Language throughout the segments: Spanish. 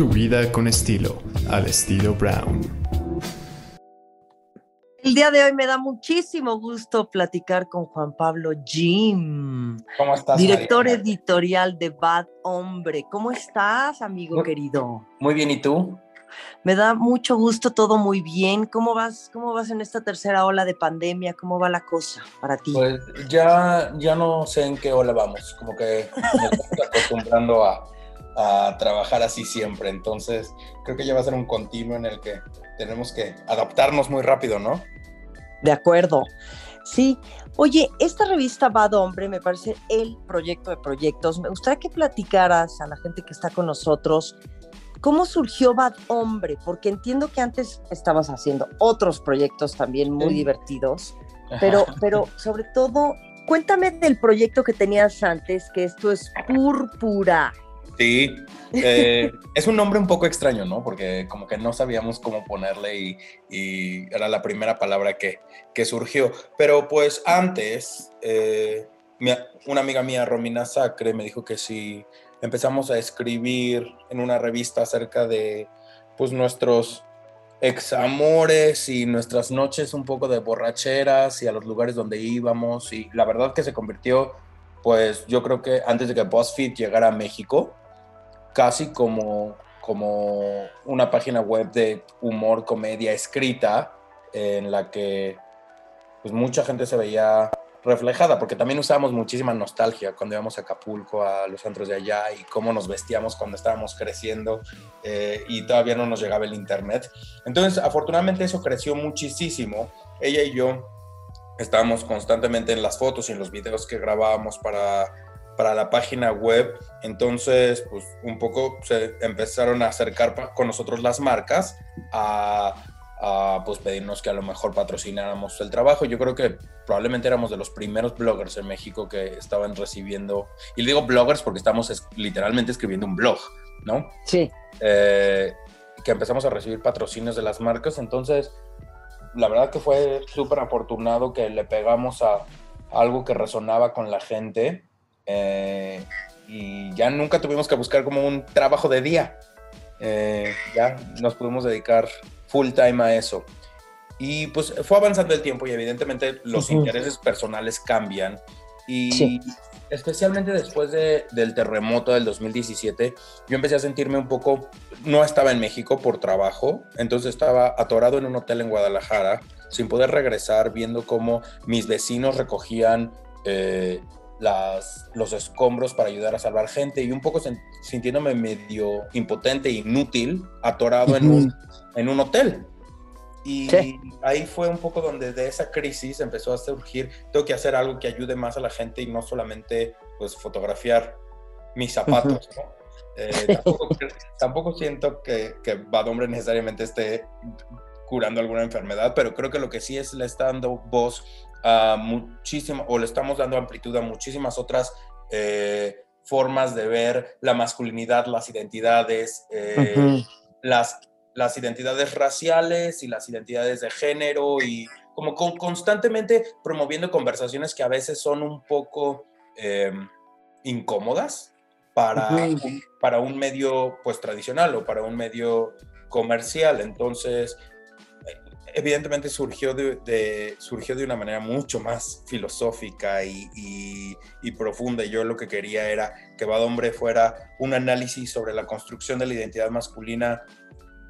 Tu vida con estilo, al estilo Brown. El día de hoy me da muchísimo gusto platicar con Juan Pablo Jim. ¿Cómo estás? Director editorial de Bad Hombre. ¿Cómo estás, amigo querido? Muy bien, ¿y tú? Me da mucho gusto, todo muy bien. ¿Cómo vas, cómo vas en esta tercera ola de pandemia? ¿Cómo va la cosa para ti? Pues ya, ya no sé en qué ola vamos, como que me estoy acostumbrando a, a trabajar así siempre, entonces creo que ya va a ser un continuo en el que tenemos que adaptarnos muy rápido, ¿no? De acuerdo. Sí. Oye, esta revista Bad Hombre me parece el proyecto de proyectos. Me gustaría que platicaras a la gente que está con nosotros ¿Cómo surgió Bad Hombre? Porque entiendo que antes estabas haciendo otros proyectos también muy divertidos, pero, pero sobre todo, cuéntame del proyecto que tenías antes, que esto es Púrpura. Sí, eh, es un nombre un poco extraño, ¿no? Porque como que no sabíamos cómo ponerle y, era la primera palabra que, que surgió. Pero pues antes, eh, una amiga mía, Romina Sacre, me dijo que si empezamos a escribir en una revista acerca de pues nuestros examores y nuestras noches un poco de borracheras y a los lugares donde íbamos y la verdad que se convirtió pues yo creo que antes de que BuzzFeed llegara a México casi como como una página web de humor comedia escrita en la que pues mucha gente se veía reflejada, porque también usábamos muchísima nostalgia cuando íbamos a Acapulco, a los centros de allá y cómo nos vestíamos cuando estábamos creciendo eh, y todavía no nos llegaba el internet. Entonces, afortunadamente eso creció muchísimo. Ella y yo estábamos constantemente en las fotos y en los videos que grabábamos para, para la página web. Entonces, pues un poco se empezaron a acercar con nosotros las marcas a a pues pedirnos que a lo mejor patrocináramos el trabajo. Yo creo que probablemente éramos de los primeros bloggers en México que estaban recibiendo, y digo bloggers porque estamos literalmente escribiendo un blog, ¿no? Sí. Eh, que empezamos a recibir patrocinios de las marcas, entonces la verdad que fue súper afortunado que le pegamos a algo que resonaba con la gente eh, y ya nunca tuvimos que buscar como un trabajo de día. Eh, ya nos pudimos dedicar full time a eso. Y pues fue avanzando el tiempo y evidentemente los intereses personales cambian. Y especialmente después de, del terremoto del 2017, yo empecé a sentirme un poco, no estaba en México por trabajo, entonces estaba atorado en un hotel en Guadalajara, sin poder regresar, viendo cómo mis vecinos recogían eh, las, los escombros para ayudar a salvar gente y un poco sintiéndome medio impotente, inútil, atorado en un en un hotel. Y ahí fue un poco donde de esa crisis empezó a surgir, tengo que hacer algo que ayude más a la gente y no solamente pues fotografiar mis zapatos, eh, tampoco, siento que, que Bad Hombre necesariamente esté curando alguna enfermedad, pero creo que lo que sí es le está dando voz a muchísimas, o le estamos dando amplitud a muchísimas otras eh, formas de ver la masculinidad, las identidades, eh, las las identidades raciales y las identidades de género y como constantemente promoviendo conversaciones que a veces son un poco em, incómodas para, un, para un medio pues tradicional o para un medio comercial. Entonces, evidentemente surgió de, surgió de una manera mucho más filosófica y, profunda. Yo lo que quería era que Bad Hombre fuera un análisis sobre la construcción de la identidad masculina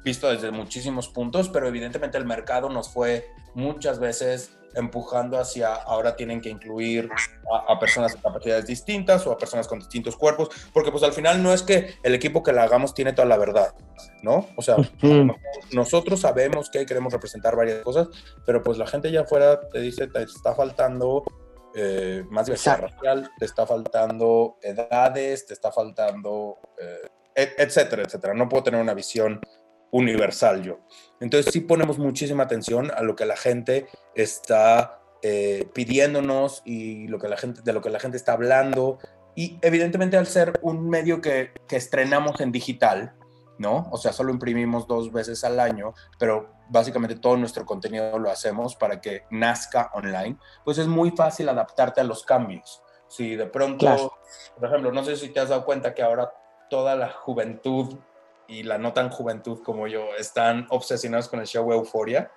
visto desde muchísimos puntos, pero evidentemente el mercado nos fue muchas veces empujando hacia ahora tienen que incluir a, personas con capacidades distintas o a personas con distintos cuerpos, porque pues al final no es que el equipo que la hagamos tiene toda la verdad, ¿no? O sea, nosotros sabemos que queremos representar varias cosas, pero pues la gente ya afuera te dice, te está faltando eh, más diversidad racial, te está faltando edades, te está faltando, eh, etcétera, etcétera. No puedo tener una visión universal yo. Entonces sí ponemos muchísima atención a lo que la gente está eh, pidiéndonos y lo que la gente, de lo que la gente está hablando. Y evidentemente al ser un medio que, que estrenamos en digital, ¿no? O sea, solo imprimimos dos veces al año, pero básicamente todo nuestro contenido lo hacemos para que nazca online, pues es muy fácil adaptarte a los cambios. Si de pronto, por ejemplo, no sé si te has dado cuenta que ahora toda la juventud y la no tan juventud como yo están obsesionados con el show Euforia.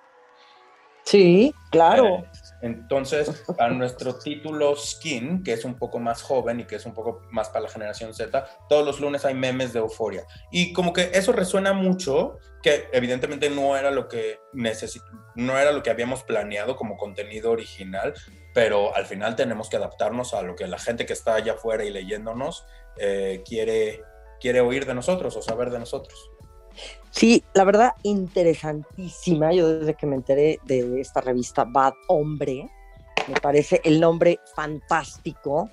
Sí, claro. Eh, entonces, a nuestro título Skin, que es un poco más joven y que es un poco más para la generación Z, todos los lunes hay memes de euforia. Y como que eso resuena mucho, que evidentemente no era lo que no era lo que habíamos planeado como contenido original, pero al final tenemos que adaptarnos a lo que la gente que está allá afuera y leyéndonos eh, quiere, quiere oír de nosotros o saber de nosotros. Sí, la verdad, interesantísima. Yo desde que me enteré de esta revista Bad Hombre, me parece el nombre fantástico.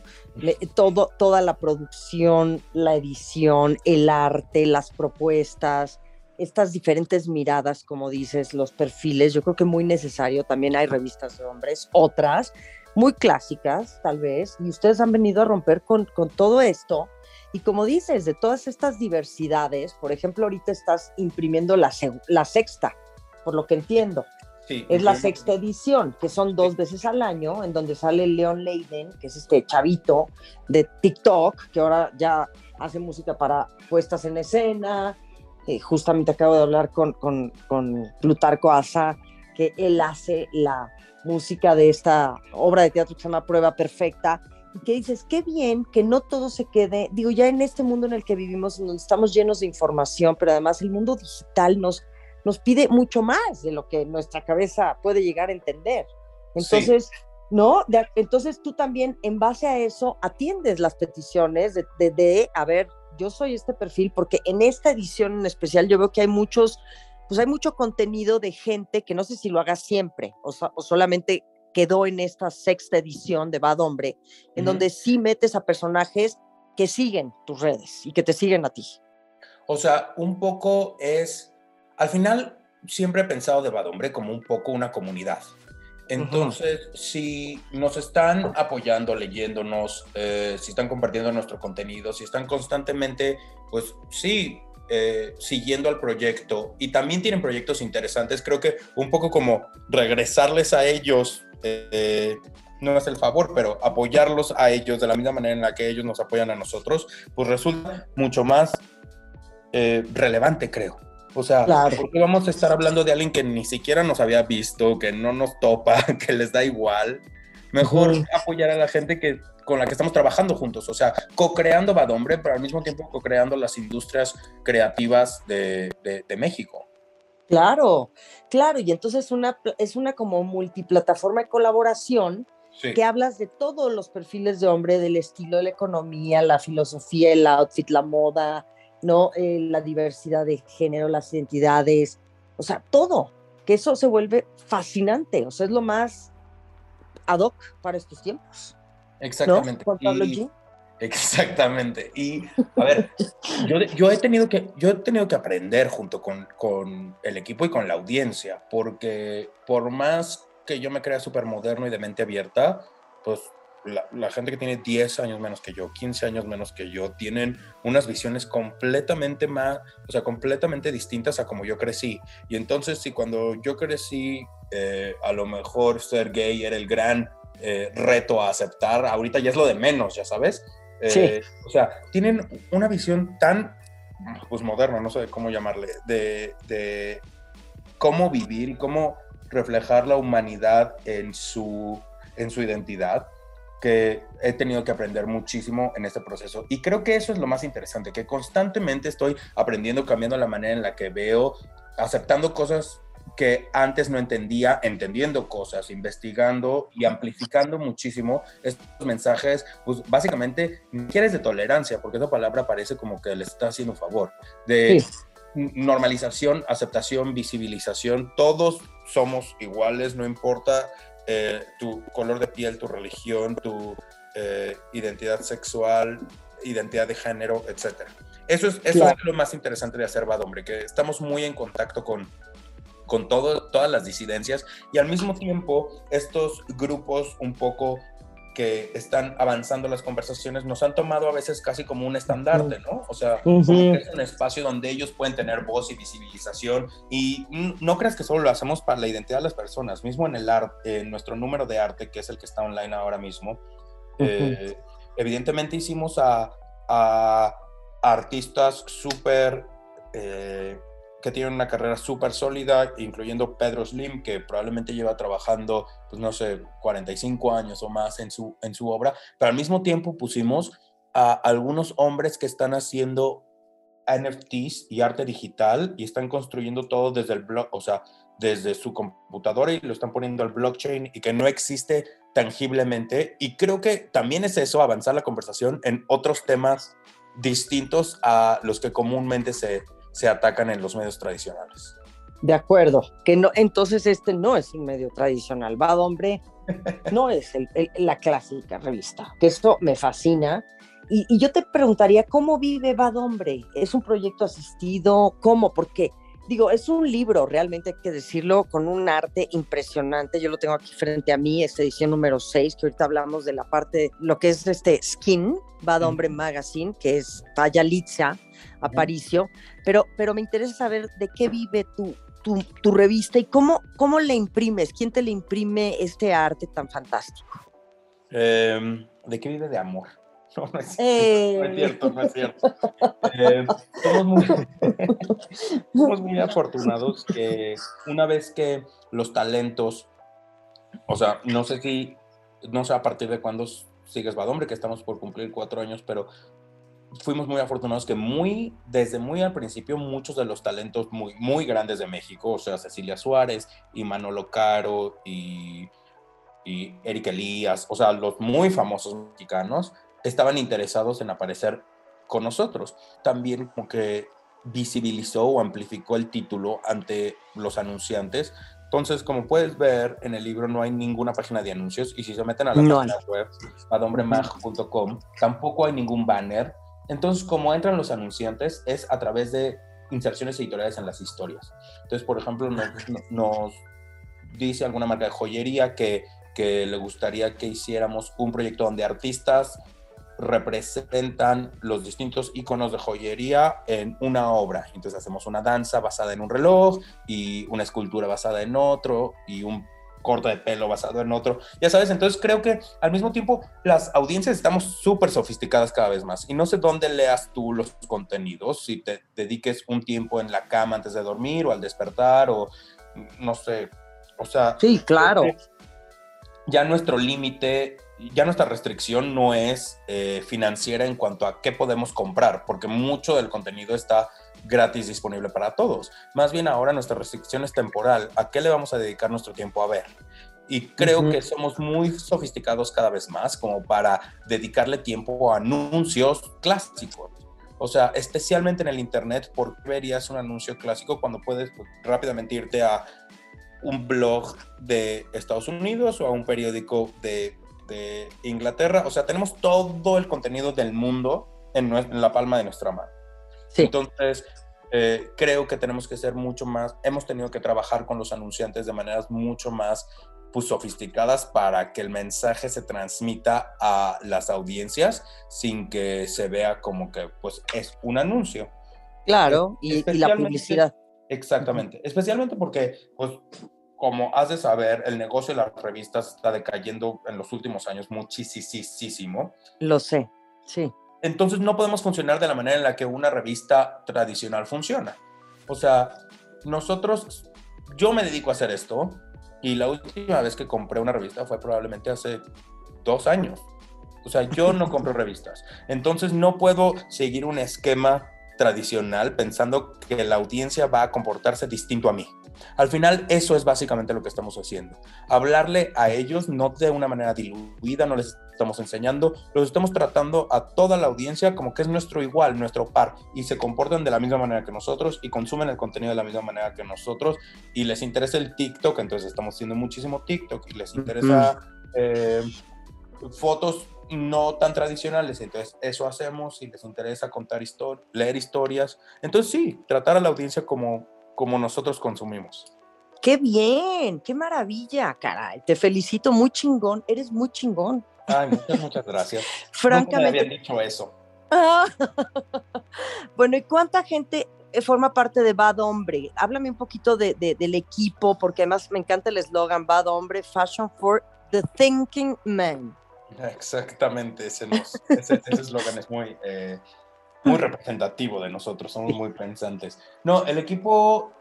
todo, toda la producción, la edición, el arte, las propuestas, estas diferentes miradas, como dices, los perfiles, yo creo que muy necesario. También hay revistas de hombres, otras muy clásicas, tal vez, y ustedes han venido a romper con, con todo esto y como dices, de todas estas diversidades, por ejemplo, ahorita estás imprimiendo la, la sexta, por lo que entiendo. Sí, es la sexta edición, que son dos veces al año, en donde sale Leon Leiden, que es este chavito de TikTok, que ahora ya hace música para puestas en escena. Eh, justamente acabo de hablar con, con, con Plutarco Asa, que él hace la música de esta obra de teatro que se llama Prueba Perfecta, y que dices, qué bien que no todo se quede, digo, ya en este mundo en el que vivimos, donde estamos llenos de información, pero además el mundo digital nos, nos pide mucho más de lo que nuestra cabeza puede llegar a entender. Entonces, ¿no? entonces tú también, en base a eso, atiendes las peticiones de, de, a ver, yo soy este perfil, porque en esta edición en especial yo veo que hay muchos, pues hay mucho contenido de gente que no sé si lo haga siempre o, o solamente quedó en esta sexta edición de Bad Hombre, en donde sí metes a personajes que siguen tus redes y que te siguen a ti. O sea, un poco es, al final siempre he pensado de Bad Hombre como un poco una comunidad. Entonces, si nos están apoyando, leyéndonos, eh, si están compartiendo nuestro contenido, si están constantemente, pues sí, eh, siguiendo al proyecto y también tienen proyectos interesantes, creo que un poco como regresarles a ellos eh, no es el favor, pero apoyarlos a ellos de la misma manera en la que ellos nos apoyan a nosotros, pues resulta mucho más eh, relevante, creo. O sea, porque vamos a estar hablando de alguien que ni siquiera nos había visto, que no nos topa, que les da igual? Mejor apoyar a la gente que, con la que estamos trabajando juntos, o sea, co-creando Badombre, pero al mismo tiempo co-creando las industrias creativas de, de México. Claro, claro, y entonces una, es una como multiplataforma de colaboración que hablas de todos los perfiles de hombre, del estilo, de la economía, la filosofía, el outfit, la moda, ¿no? Eh, la diversidad de género, las identidades, o sea, todo, que eso se vuelve fascinante, o sea, es lo más ad hoc para estos tiempos. Exactamente. Exactamente. Y a ver, yo, he tenido que, yo he tenido que aprender junto con, con el equipo y con la audiencia, porque por más que yo me crea súper moderno y de mente abierta, pues la, la, gente que tiene 10 años menos que yo, 15 años menos que yo, tienen unas visiones completamente más, o sea, completamente distintas a como yo crecí. Y entonces, si cuando yo crecí, eh, a lo mejor ser gay era el gran eh, reto a aceptar, ahorita ya es lo de menos, ya sabes. Eh, o sea, tienen una visión tan, pues moderna, no sé cómo llamarle, de, cómo vivir y cómo reflejar la humanidad en su, en su identidad, que he tenido que aprender muchísimo en este proceso. Y creo que eso es lo más interesante, que constantemente estoy aprendiendo, cambiando la manera en la que veo, aceptando cosas que antes no entendía, entendiendo cosas, investigando y amplificando muchísimo estos mensajes, pues básicamente quieres de tolerancia, porque esa palabra parece como que le está haciendo un favor, de normalización, aceptación, visibilización, todos somos iguales, no importa eh, tu color de piel, tu religión, tu eh, identidad sexual, identidad de género, etc. Eso es, eso es lo más interesante de hacer Bad Hombre, que estamos muy en contacto con con todo, todas las disidencias y al mismo tiempo estos grupos un poco que están avanzando las conversaciones nos han tomado a veces casi como un estandarte, ¿no? O sea, es un espacio donde ellos pueden tener voz y visibilización y no creas que solo lo hacemos para la identidad de las personas, mismo en el arte, en nuestro número de arte, que es el que está online ahora mismo, eh, evidentemente hicimos a, a artistas súper eh, que tienen una carrera súper sólida, incluyendo Pedro Slim, que probablemente lleva trabajando, pues no sé, 45 años o más en su, en su obra, pero al mismo tiempo pusimos a algunos hombres que están haciendo NFTs y arte digital y están construyendo todo desde el blog, o sea, desde su computadora y lo están poniendo al blockchain y que no existe tangiblemente. Y creo que también es eso, avanzar la conversación en otros temas distintos a los que comúnmente se, se atacan en los medios tradicionales. De acuerdo, que no, entonces este no es un medio tradicional. Bad Hombre no es la clásica revista, que esto me fascina. Y, y, yo te preguntaría, ¿cómo vive Bad Hombre? ¿Es un proyecto asistido? ¿Cómo? Porque digo, es un libro, realmente hay que decirlo, con un arte impresionante. Yo lo tengo aquí frente a mí, esta edición número 6, que ahorita hablamos de la parte, lo que es este Skin, Bad Hombre Magazine, que es Talla Litza, Aparicio, pero, pero me interesa saber de qué vive tu, tu, tu, revista y cómo, cómo le imprimes, quién te le imprime este arte tan fantástico. Eh, ¿De qué vive de amor? No, no es, eh. no es cierto, no es cierto. Eh, somos, muy, somos muy afortunados que una vez que los talentos, o sea, no sé si, no sé a partir de cuándo sigues Badombre, que estamos por cumplir cuatro años, pero fuimos muy afortunados que muy, desde muy al principio, muchos de los talentos muy, muy grandes de México, o sea, Cecilia Suárez y Manolo Caro y, y Eric Elías, o sea, los muy famosos mexicanos, estaban interesados en aparecer con nosotros. También como que visibilizó o amplificó el título ante los anunciantes. Entonces, como puedes ver, en el libro no hay ninguna página de anuncios y si se meten a la página web, adombremag.com, tampoco hay ningún banner. Entonces, como entran los anunciantes es a través de inserciones editoriales en las historias. Entonces, por ejemplo, nos, nos dice alguna marca de joyería que, que le gustaría que hiciéramos un proyecto donde artistas representan los distintos iconos de joyería en una obra. Entonces hacemos una danza basada en un reloj y una escultura basada en otro y un corte de pelo basado en otro. Ya sabes, entonces creo que al mismo tiempo las audiencias estamos súper sofisticadas cada vez más y no sé dónde leas tú los contenidos, si te dediques un tiempo en la cama antes de dormir o al despertar o no sé, o sea... Sí, claro. Ya nuestro límite ya nuestra restricción no es eh, financiera en cuanto a qué podemos comprar, porque mucho del contenido está gratis disponible para todos. Más bien ahora nuestra restricción es temporal. ¿A qué le vamos a dedicar nuestro tiempo a ver? Y creo que somos muy sofisticados cada vez más como para dedicarle tiempo a anuncios clásicos. O sea, especialmente en el Internet, ¿por qué verías un anuncio clásico cuando puedes pues, rápidamente irte a un blog de Estados Unidos o a un periódico de de Inglaterra. O sea, tenemos todo el contenido del mundo en, en la palma de nuestra mano. Sí. Entonces, eh, creo que tenemos que ser mucho más, hemos tenido que trabajar con los anunciantes de maneras mucho más pues, sofisticadas para que el mensaje se transmita a las audiencias sin que se vea como que pues es un anuncio. Claro, y, y la publicidad. Exactamente, especialmente porque pues como has de saber, el negocio de las revistas está decayendo en los últimos años muchísimo. Lo sé, sí. Entonces no podemos funcionar de la manera en la que una revista tradicional funciona. O sea, nosotros, yo me dedico a hacer esto y la última vez que compré una revista fue probablemente hace dos años. O sea, yo no compro revistas. Entonces no puedo seguir un esquema tradicional pensando que la audiencia va a comportarse distinto a mí. Al final, eso es básicamente lo que estamos haciendo. Hablarle a ellos no de una manera diluida, no les estamos enseñando, los estamos tratando a toda la audiencia como que es nuestro igual, nuestro par, y se comportan de la misma manera que nosotros y consumen el contenido de la misma manera que nosotros, y les interesa el TikTok, entonces estamos haciendo muchísimo TikTok, y les interesa eh, fotos no tan tradicionales, entonces eso hacemos, y les interesa contar historias, leer historias, entonces sí, tratar a la audiencia como como nosotros consumimos. Qué bien, qué maravilla, caray. Te felicito, muy chingón, eres muy chingón. Ay, muchas, muchas gracias. Francamente. me habían dicho eso. bueno, ¿y cuánta gente eh, forma parte de Bad Hombre? Háblame un poquito de, del equipo, porque además me encanta el eslogan Bad Hombre, Fashion for the Thinking Man. Exactamente, ese eslogan es muy, eh, muy representativo de nosotros, somos muy pensantes. No, el equipo,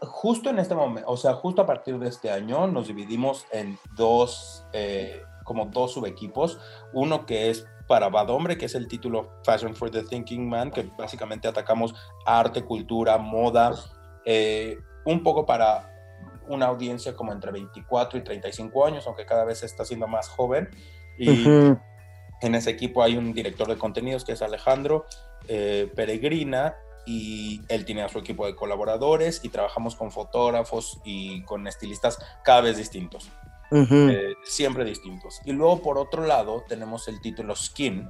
justo en este momento, o sea, justo a partir de este año, nos dividimos en dos, eh, como dos subequipos. Uno que es para Bad Hombre, que es el título Fashion for the Thinking Man, que básicamente atacamos arte, cultura, moda, eh, un poco para una audiencia como entre 24 y 35 años, aunque cada vez está siendo más joven. Y en ese equipo hay un director de contenidos que es Alejandro eh, Peregrina y él tiene a su equipo de colaboradores y trabajamos con fotógrafos y con estilistas cada vez distintos. Eh, siempre distintos. Y luego por otro lado tenemos el título Skin,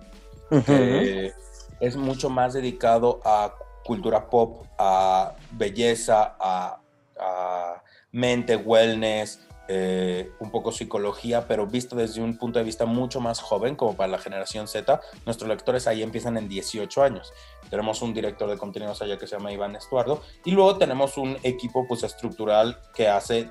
que es mucho más dedicado a cultura pop, a belleza, a mente, wellness, eh, un poco psicología, pero visto desde un punto de vista mucho más joven, como para la generación Z. Nuestros lectores ahí empiezan en 18 años. Tenemos un director de contenidos allá que se llama Iván Estuardo, y luego tenemos un equipo pues estructural que hace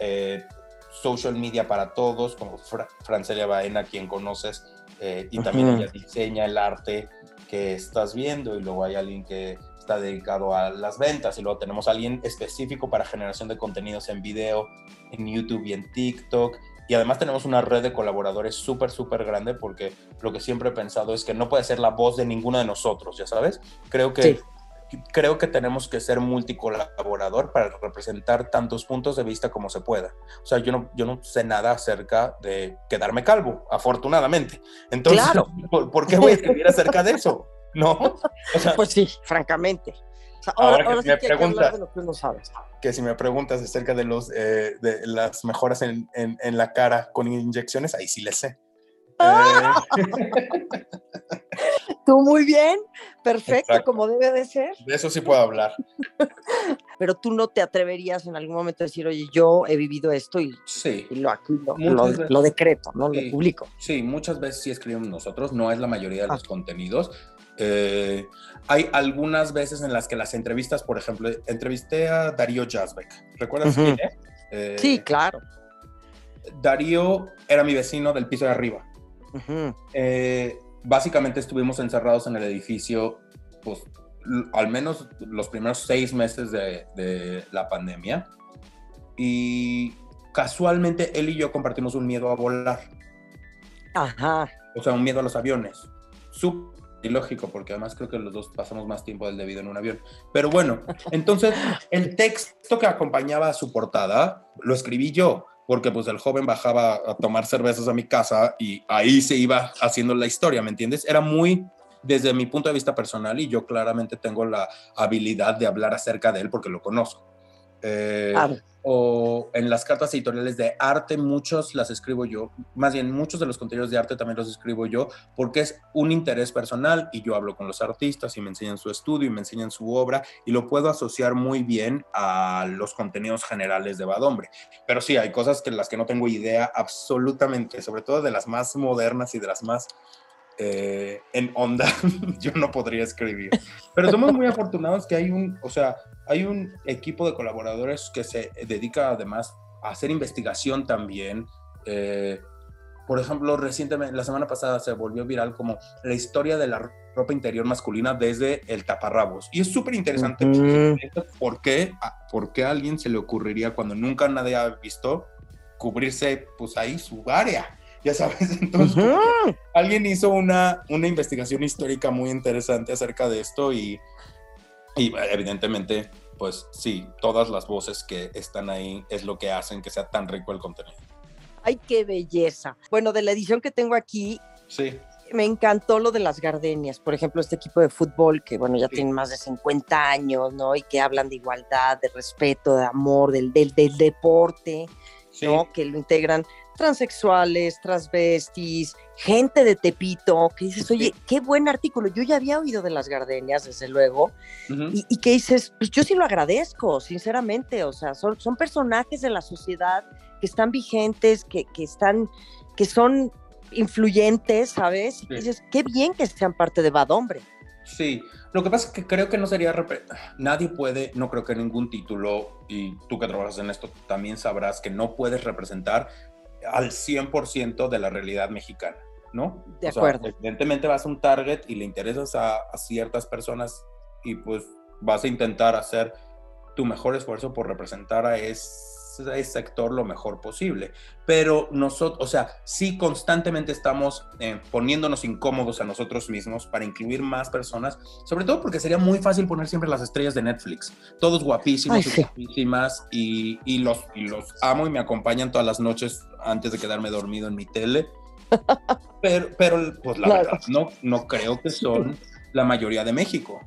eh, social media para todos, como Francelia Baena, quien conoces, eh, y también ella diseña el arte que estás viendo, y luego hay alguien que dedicado a las ventas y luego tenemos a alguien específico para generación de contenidos en video, en YouTube y en TikTok. Y además tenemos una red de colaboradores súper, súper grande porque lo que siempre he pensado es que no puede ser la voz de ninguno de nosotros, ya sabes. Creo que, creo que tenemos que ser multicolaborador para representar tantos puntos de vista como se pueda. O sea, yo no, yo no sé nada acerca de quedarme calvo, afortunadamente. Entonces, ¿por, ¿por qué voy a escribir acerca de eso? ¿No? pues sí, francamente. ahora, que, si me preguntas, que, si me preguntas acerca de, los, eh, de las mejoras en, en, la cara con inyecciones, ahí sí le sé. Ah. Tú muy bien, perfecto, como debe de ser. De eso sí puedo hablar. Pero tú no te atreverías en algún momento a decir, oye, yo he vivido esto y, sí. lo, lo, decreto, ¿no? Lo publico. Sí, muchas veces sí escribimos nosotros, no es la mayoría de los ah. contenidos, eh, hay algunas veces en las que las entrevistas, por ejemplo, entrevisté a Darío Jasbeck. ¿Recuerdas quién es? Eh, sí, claro. Darío era mi vecino del piso de arriba. Eh, básicamente estuvimos encerrados en el edificio, pues al menos los primeros seis meses de, de, la pandemia. Y casualmente él y yo compartimos un miedo a volar. Ajá. O sea, un miedo a los aviones. Súper ilógico, porque además creo que los dos pasamos más tiempo del debido en un avión. Pero bueno, entonces el texto que acompañaba a su portada lo escribí yo, porque pues el joven bajaba a tomar cervezas a mi casa y ahí se iba haciendo la historia, ¿me entiendes? Era muy desde mi punto de vista personal y yo claramente tengo la habilidad de hablar acerca de él porque lo conozco. Eh, o en las cartas editoriales de arte, muchos las escribo yo, más bien muchos de los contenidos de arte también los escribo yo, porque es un interés personal y yo hablo con los artistas y me enseñan su estudio y me enseñan su obra y lo puedo asociar muy bien a los contenidos generales de Badombre. Pero sí, hay cosas que las que no tengo idea absolutamente, sobre todo de las más modernas y de las más eh, en onda, yo no podría escribir. Pero somos muy afortunados que hay un, o sea, hay un equipo de colaboradores que se dedica además a hacer investigación también. Eh, por ejemplo, recientemente, la semana pasada se volvió viral como la historia de la ropa interior masculina desde el taparrabos. Y es súper interesante ¿por, qué, por qué a alguien se le ocurriría cuando nunca nadie ha visto cubrirse pues ahí su área ya sabes, entonces alguien hizo una, una investigación histórica muy interesante acerca de esto y, y evidentemente, pues sí, todas las voces que están ahí es lo que hacen que sea tan rico el contenido. ¡Ay, qué belleza! Bueno, de la edición que tengo aquí, sí. me encantó lo de las gardenias. Por ejemplo, este equipo de fútbol que, bueno, ya tienen más de 50 años, ¿no? Y que hablan de igualdad, de respeto, de amor, del, del, del deporte, ¿no? Que lo integran transexuales, transvestis, gente de Tepito, que dices, oye, qué buen artículo. Yo ya había oído de las gardenias, desde luego, y, que dices, pues yo sí lo agradezco, sinceramente. O sea, son, son personajes de la sociedad que están vigentes, que, que están, que son influyentes, ¿sabes? Y dices, qué bien que sean parte de Bad Hombre. Sí, lo que pasa es que creo que no sería... Nadie puede, no creo que ningún título, y tú que trabajas en esto también sabrás que no puedes representar al 100% de la realidad mexicana. ¿no? De O sea, acuerdo. evidentemente vas a un target y le interesas a, a ciertas personas y pues vas a intentar hacer tu mejor esfuerzo por representar a ese, a ese sector lo mejor posible. Pero nosotros, o sea, sí constantemente estamos eh, poniéndonos incómodos a nosotros mismos para incluir más personas, sobre todo porque sería muy fácil poner siempre las estrellas de Netflix, todos guapísimos Ay, y sí. guapísimas y, y los, y los amo y me acompañan todas las noches antes de quedarme dormido en mi tele. Pero, pero pues la Claro. verdad, no, no creo que son la mayoría de México.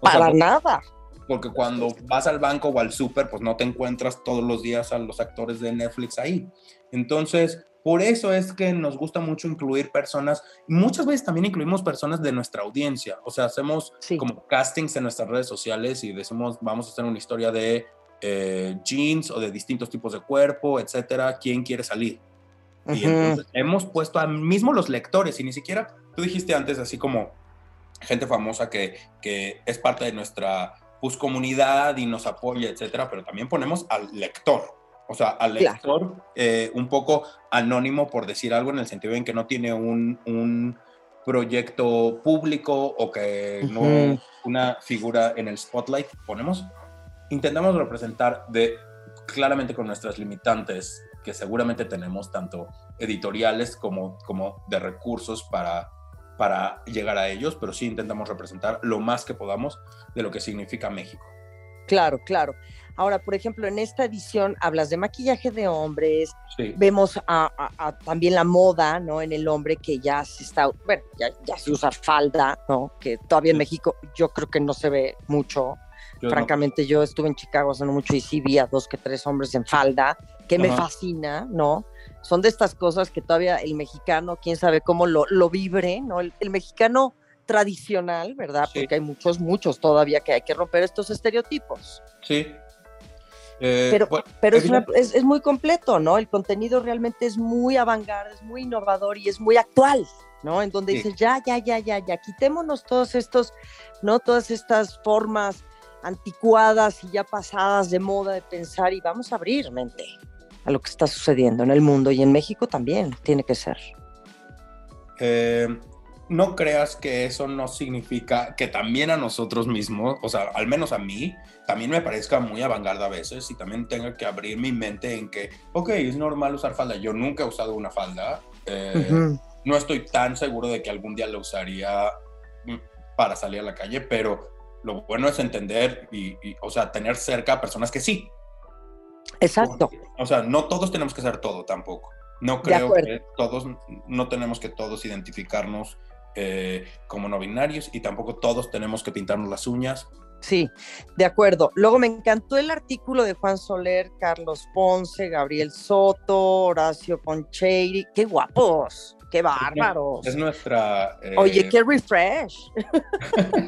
O sea, Para por- nada. Porque cuando vas al banco o al súper, pues no te encuentras todos los días a los actores de Netflix ahí. Entonces, por eso es que nos gusta mucho incluir personas, muchas veces también incluimos personas de nuestra audiencia, o sea, hacemos Sí. como castings en nuestras redes sociales y decimos, vamos a hacer una historia de eh, jeans o de distintos tipos de cuerpo, etcétera, ¿quién quiere salir? Y entonces hemos puesto a mismo los lectores y ni siquiera, tú dijiste antes así como gente famosa que, que es parte de nuestra pues, comunidad y nos apoya, etcétera, pero también ponemos al lector. O sea, al Claro. lector eh, un poco anónimo por decir algo en el sentido en que no tiene un, un proyecto público o que no Ujú. una figura en el spotlight. Ponemos, intentamos representar de claramente con nuestras limitantes que seguramente tenemos tanto editoriales como, como de recursos para, para llegar a ellos, pero sí intentamos representar lo más que podamos de lo que significa México. Claro, claro. Ahora, por ejemplo, en esta edición hablas de maquillaje de hombres, Sí, vemos a, a- a también la moda, ¿no? En el hombre que ya se está, bueno, ya, ya se usa falda, ¿no? Que todavía en México yo creo que no se ve mucho. yo no- Francamente, yo estuve en Chicago hace no mucho y sí vi a dos que tres hombres en falda, que me fascina, ¿no? Son de estas cosas que todavía el mexicano, quién sabe cómo lo, lo vibre, ¿no? El, el mexicano tradicional, ¿verdad? Sí. Porque hay muchos, muchos todavía que hay que romper estos estereotipos. sí. Eh, Pero, bueno, pero es, una- es, es muy completo, ¿no? El contenido realmente es muy avant-garde, es muy innovador y es muy actual, ¿no? En donde Sí. dices, ya, ya, ya, ya, ya, quitémonos todos estos, ¿no? Todas estas formas anticuadas y ya pasadas de moda de pensar y vamos a abrir mente a lo que está sucediendo en el mundo y en México también tiene que ser. eh, no creas que eso no significa que también a nosotros mismos, o sea, al menos a mí, también me parezca muy avangarda a veces y también tenga que abrir mi mente en que, ok, es normal usar falda. Yo nunca he usado una falda. eh, Ujú. No estoy tan seguro de que algún día la usaría para salir a la calle, pero lo bueno es entender y, y, o sea, tener cerca a personas que sí. Exacto. O sea, no todos tenemos que hacer todo tampoco. No creo que todos, no tenemos que todos identificarnos eh, como no binarios y tampoco todos tenemos que pintarnos las uñas. Sí, de acuerdo. Luego me encantó el artículo de Juan Soler, Carlos Ponce, Gabriel Soto, Horacio Poncheiri. ¡Qué guapos! ¡Qué bárbaros! Es nuestra... eh, Oye, qué refresh.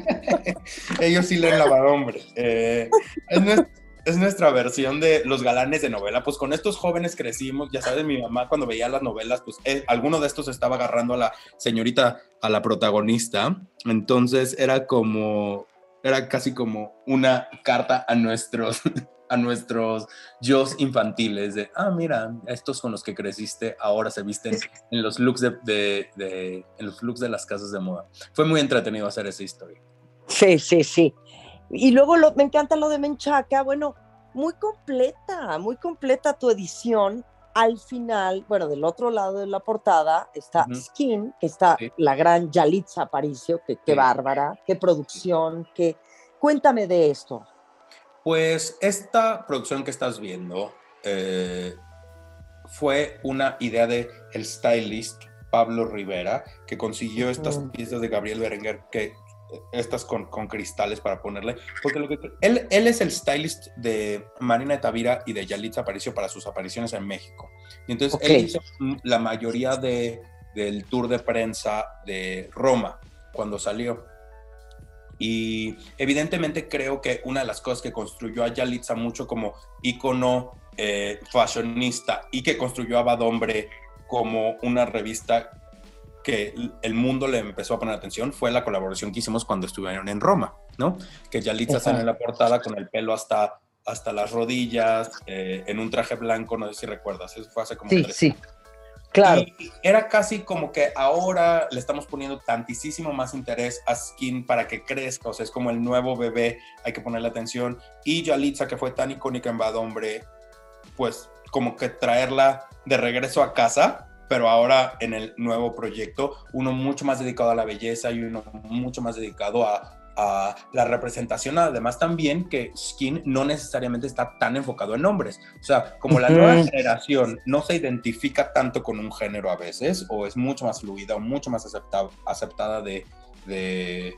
Ellos sí leen hombre. Eh, es, nues- es nuestra versión de los galanes de novela. Pues con estos jóvenes crecimos. Ya sabes, mi mamá cuando veía las novelas, pues eh, alguno de estos estaba agarrando a la señorita, a la protagonista. Entonces era como, era casi como una carta a nuestros, a nuestros yo infantiles de, ah, mira, estos con los que creciste ahora se visten en los looks de, de- de- en los looks de las casas de moda. Fue muy entretenido hacer esa historia. Sí, sí, sí. Y luego lo- me encanta lo de Menchaca. Bueno, muy completa, muy completa tu edición. Al final, bueno, del otro lado de la portada está. Skin, que está Sí. la gran Yalitza Aparicio, que qué Sí. bárbara, qué producción, qué... Cuéntame de esto. Pues esta producción que estás viendo eh, fue una idea de el stylist Pablo Rivera, que consiguió estas piezas de Gabriel Berenguer, que estas con, con cristales para ponerle, porque lo que, él, él es el stylist de Marina de Tavira y de Yalitza Aparicio para sus apariciones en México. Y entonces Ok. él hizo la mayoría de, del tour de prensa de Roma cuando salió. Y evidentemente creo que una de las cosas que construyó a Yalitza mucho como ícono eh, fashionista y que construyó a Bad Hombre como una revista que el mundo le empezó a poner atención fue la colaboración que hicimos cuando estuvieron en Roma, ¿no? Que Yalitza sale en la portada con el pelo hasta, hasta las rodillas, eh, en un traje blanco, no sé si recuerdas, eso fue hace como Sí, tres sí. Claro. Y era casi como que ahora le estamos poniendo tantísimo más interés a Skin para que crezca, o sea, es como el nuevo bebé, hay que ponerle atención. Y Yalitza, que fue tan icónica en Bad Hombre, pues como que traerla de regreso a casa, pero ahora en el nuevo proyecto, uno mucho más dedicado a la belleza y uno mucho más dedicado a, a la representación, además también que Skin no necesariamente está tan enfocado en hombres. O sea, como la nueva generación no se identifica tanto con un género a veces, o es mucho más fluida o mucho más acepta- aceptada de, de,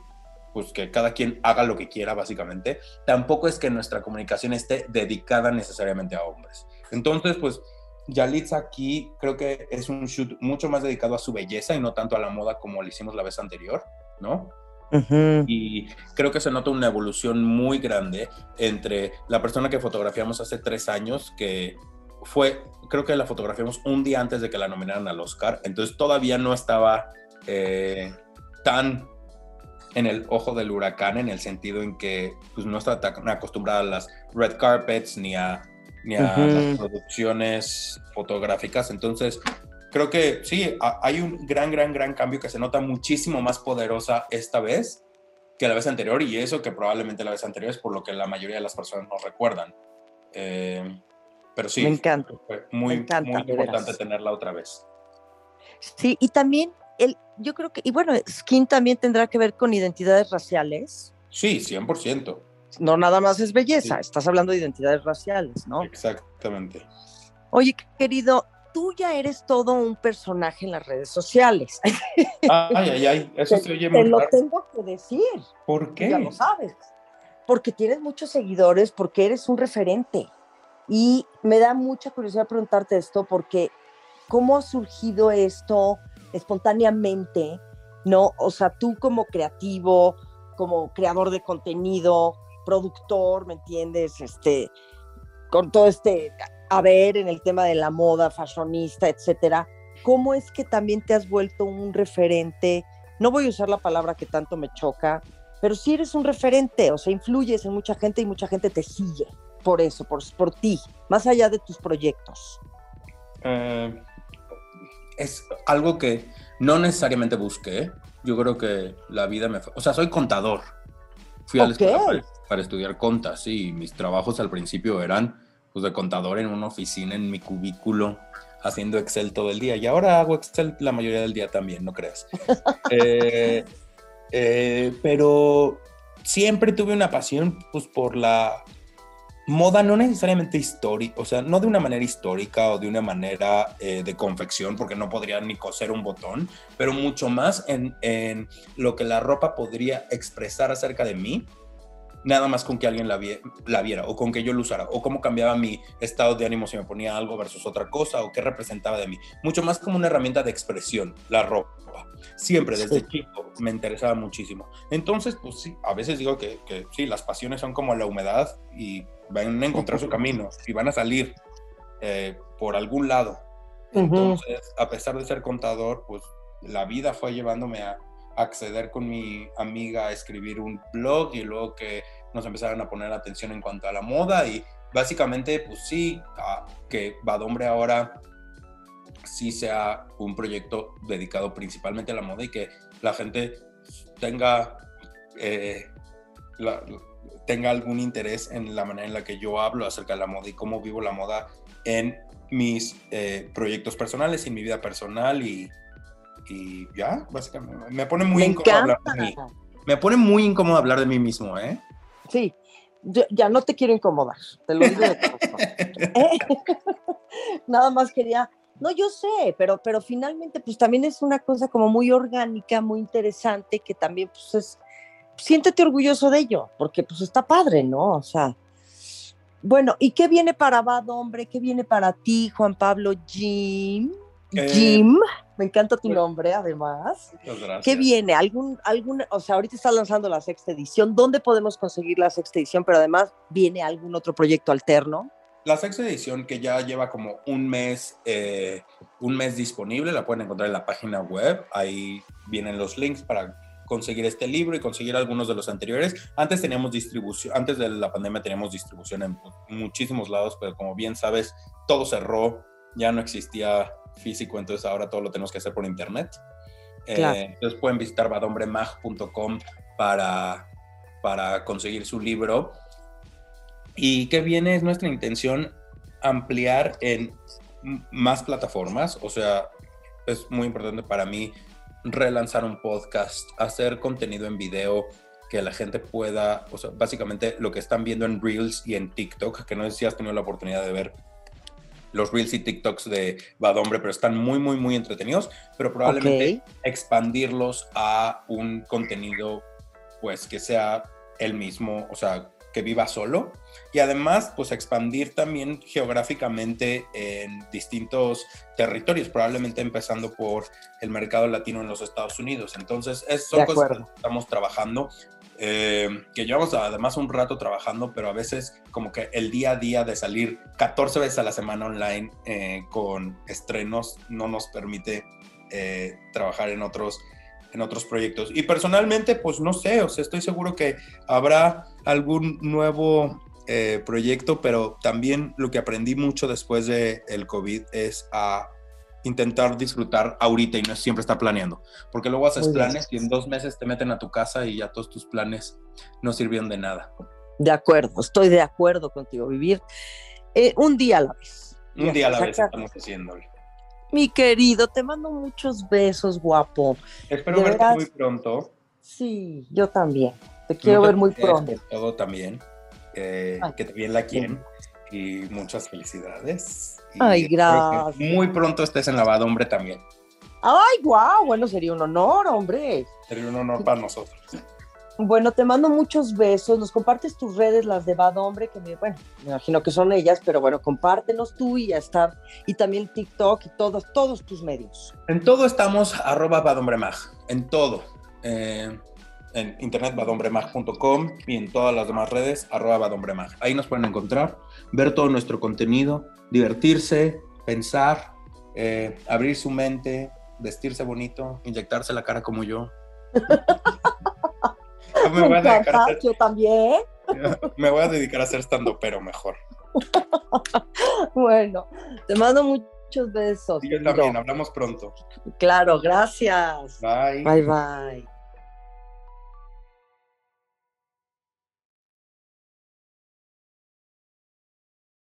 pues que cada quien haga lo que quiera básicamente, tampoco es que nuestra comunicación esté dedicada necesariamente a hombres. Entonces, pues Yalitza aquí creo que es un shoot mucho más dedicado a su belleza y no tanto a la moda como lo hicimos la vez anterior, ¿no? Y creo que se nota una evolución muy grande entre la persona que fotografiamos hace tres años, que fue, creo que la fotografiamos un día antes de que la nominaran al Oscar, entonces todavía no estaba eh, tan en el ojo del huracán, en el sentido en que pues, no tan acostumbrada a las red carpets ni a, ni a Ujú. las producciones fotográficas, entonces creo que sí, a- hay un gran, gran, gran cambio que se nota muchísimo más poderosa esta vez que la vez anterior y eso que probablemente la vez anterior es por lo que la mayoría de las personas no recuerdan. Eh, pero sí, Me encanta. fue muy, me encanta, muy importante veras. tenerla otra vez. Sí, y también el, yo creo que, y bueno, Skin también tendrá que ver con identidades raciales. Sí, 100%. No nada más es belleza, Sí. estás hablando de identidades raciales, ¿no? Exactamente. Oye, querido, tú ya eres todo un personaje en las redes sociales. Ay, ay, ay, eso se oye Te lo tengo que decir, ¿Por tú ya lo qué? sabes. Porque tienes muchos seguidores, porque eres un referente. Y me da mucha curiosidad preguntarte esto, porque ¿cómo ha surgido esto espontáneamente? ¿No? O sea, tú como creativo, como creador de contenido, productor, ¿me entiendes? Este, con todo este haber en el tema de la moda, fashionista, etcétera. ¿Cómo es que también te has vuelto un referente? No voy a usar la palabra que tanto me choca, pero sí eres un referente, o sea, influyes en mucha gente y mucha gente te sigue por eso, por, por ti, más allá de tus proyectos. Eh, es algo que no necesariamente busqué. Yo creo que la vida me... O sea, soy contador. Fui a la escuela para, para estudiar contas, sí. Mis trabajos al principio eran pues, de contador en una oficina, en mi cubículo, haciendo Excel todo el día. Y ahora hago Excel la mayoría del día también, no creas. Eh, eh, pero siempre tuve una pasión pues, por la moda, no necesariamente histórica, o sea, no de una manera histórica o de una manera eh, de confección, porque no podría ni coser un botón, pero mucho más en, en lo que la ropa podría expresar acerca de mí, nada más con que alguien la, vie- la viera o con que yo lo usara, o cómo cambiaba mi estado de ánimo si me ponía algo versus otra cosa, o qué representaba de mí. Mucho más como una herramienta de expresión, la ropa. Siempre, desde Sí. chico, me interesaba muchísimo. Entonces, pues sí, a veces digo que, que sí, las pasiones son como la humedad y van a encontrar su camino y van a salir eh, por algún lado. Entonces, a pesar de ser contador, pues la vida fue llevándome a acceder con mi amiga a escribir un blog y luego que nos empezaron a poner atención en cuanto a la moda y básicamente, pues sí, a- que Badombre ahora sí sea un proyecto dedicado principalmente a la moda y que la gente tenga, eh, la- tenga algún interés en la manera en la que yo hablo acerca de la moda y cómo vivo la moda en mis eh, proyectos personales y en mi vida personal y, y ya, básicamente. Me pone muy Me incómodo hablar encanta. de mí. Me pone muy incómodo hablar de mí mismo, ¿eh? Sí, yo- ya no te quiero incomodar, te lo digo de. ¿Eh? Nada más quería, no, yo sé, pero, pero finalmente pues también es una cosa como muy orgánica, muy interesante, que también pues es, siéntete orgulloso de ello, porque pues está padre, ¿no? O sea, bueno, ¿y qué viene para Bad Hombre? ¿Qué viene para ti, Juan Pablo Jim? Eh, Jim, me encanta tu nombre además. Muchas gracias. ¿Qué viene? ¿Algún, algún, o sea, ahorita estás lanzando la sexta edición, ¿dónde podemos conseguir la sexta edición? Pero además, ¿viene algún otro proyecto alterno? La sexta edición que ya lleva como un mes, eh, un mes disponible, la pueden encontrar en la página web. Ahí vienen los links para conseguir este libro y conseguir algunos de los anteriores. Antes teníamos distribución, antes de la pandemia teníamos distribución en muchísimos lados, pero como bien sabes, todo cerró, ya no existía físico, entonces ahora todo lo tenemos que hacer por internet. Eh, Claro. entonces pueden visitar badombremag.com para, para conseguir su libro. Y que viene es nuestra intención ampliar en más plataformas, o sea, es muy importante para mí relanzar un podcast, hacer contenido en video que la gente pueda, o sea, básicamente lo que están viendo en Reels y en TikTok, que no sé si has tenido la oportunidad de ver los Reels y TikToks de Badombre, pero están muy, muy, muy entretenidos, pero probablemente expandirlos a un contenido, pues, que sea el mismo, o sea, que viva solo. Y además, pues, expandir también geográficamente en distintos territorios, probablemente empezando por el mercado latino en los Estados Unidos. Entonces, es, son cosas que estamos trabajando. eh, que llevamos además un rato trabajando, pero a veces como que el día a día de salir 14 veces a la semana online eh, con estrenos no nos permite eh, trabajar en otros, en otros proyectos. Y personalmente, pues no sé, o sea, estoy seguro que habrá algún nuevo eh, proyecto, pero también lo que aprendí mucho después del el COVID es a intentar disfrutar ahorita y no siempre estar planeando, porque luego haces Muy bien. planes y en dos meses te meten a tu casa y ya todos tus planes no sirvieron de nada. De acuerdo, estoy de acuerdo contigo. Vivir eh, un día a la vez. Un Ya, día a la vez estamos haciéndolo. Mi querido, te mando muchos besos, guapo. Espero verte muy pronto. Sí, yo también. Te quiero ver muy pronto. por todo también. eh, Ay. que bien la quieren. Y muchas felicidades. Y Ay, gracias. Muy pronto estés en Lavado Hombre también. Ay, guau, bueno, sería un honor, hombre. Sería un honor para nosotros. Bueno, te mando muchos besos. Nos compartes tus redes, las de Bad Hombre, que me, bueno, me imagino que son ellas, pero bueno, compártenos tú y ya está. Y también TikTok y todos, todos tus medios. En todo estamos arroba badombremag. En todo. Eh, en internet badombremag.com y en todas las demás redes arroba badombremag. Ahí nos pueden encontrar, ver todo nuestro contenido, divertirse, pensar, eh, abrir su mente, vestirse bonito, inyectarse la cara como yo. Yo me, voy a dedicar a yo también. me voy a dedicar a hacer estando pero mejor. Bueno, te mando muchos besos. Y yo también, hablamos pronto. Claro, gracias. Bye. Bye bye.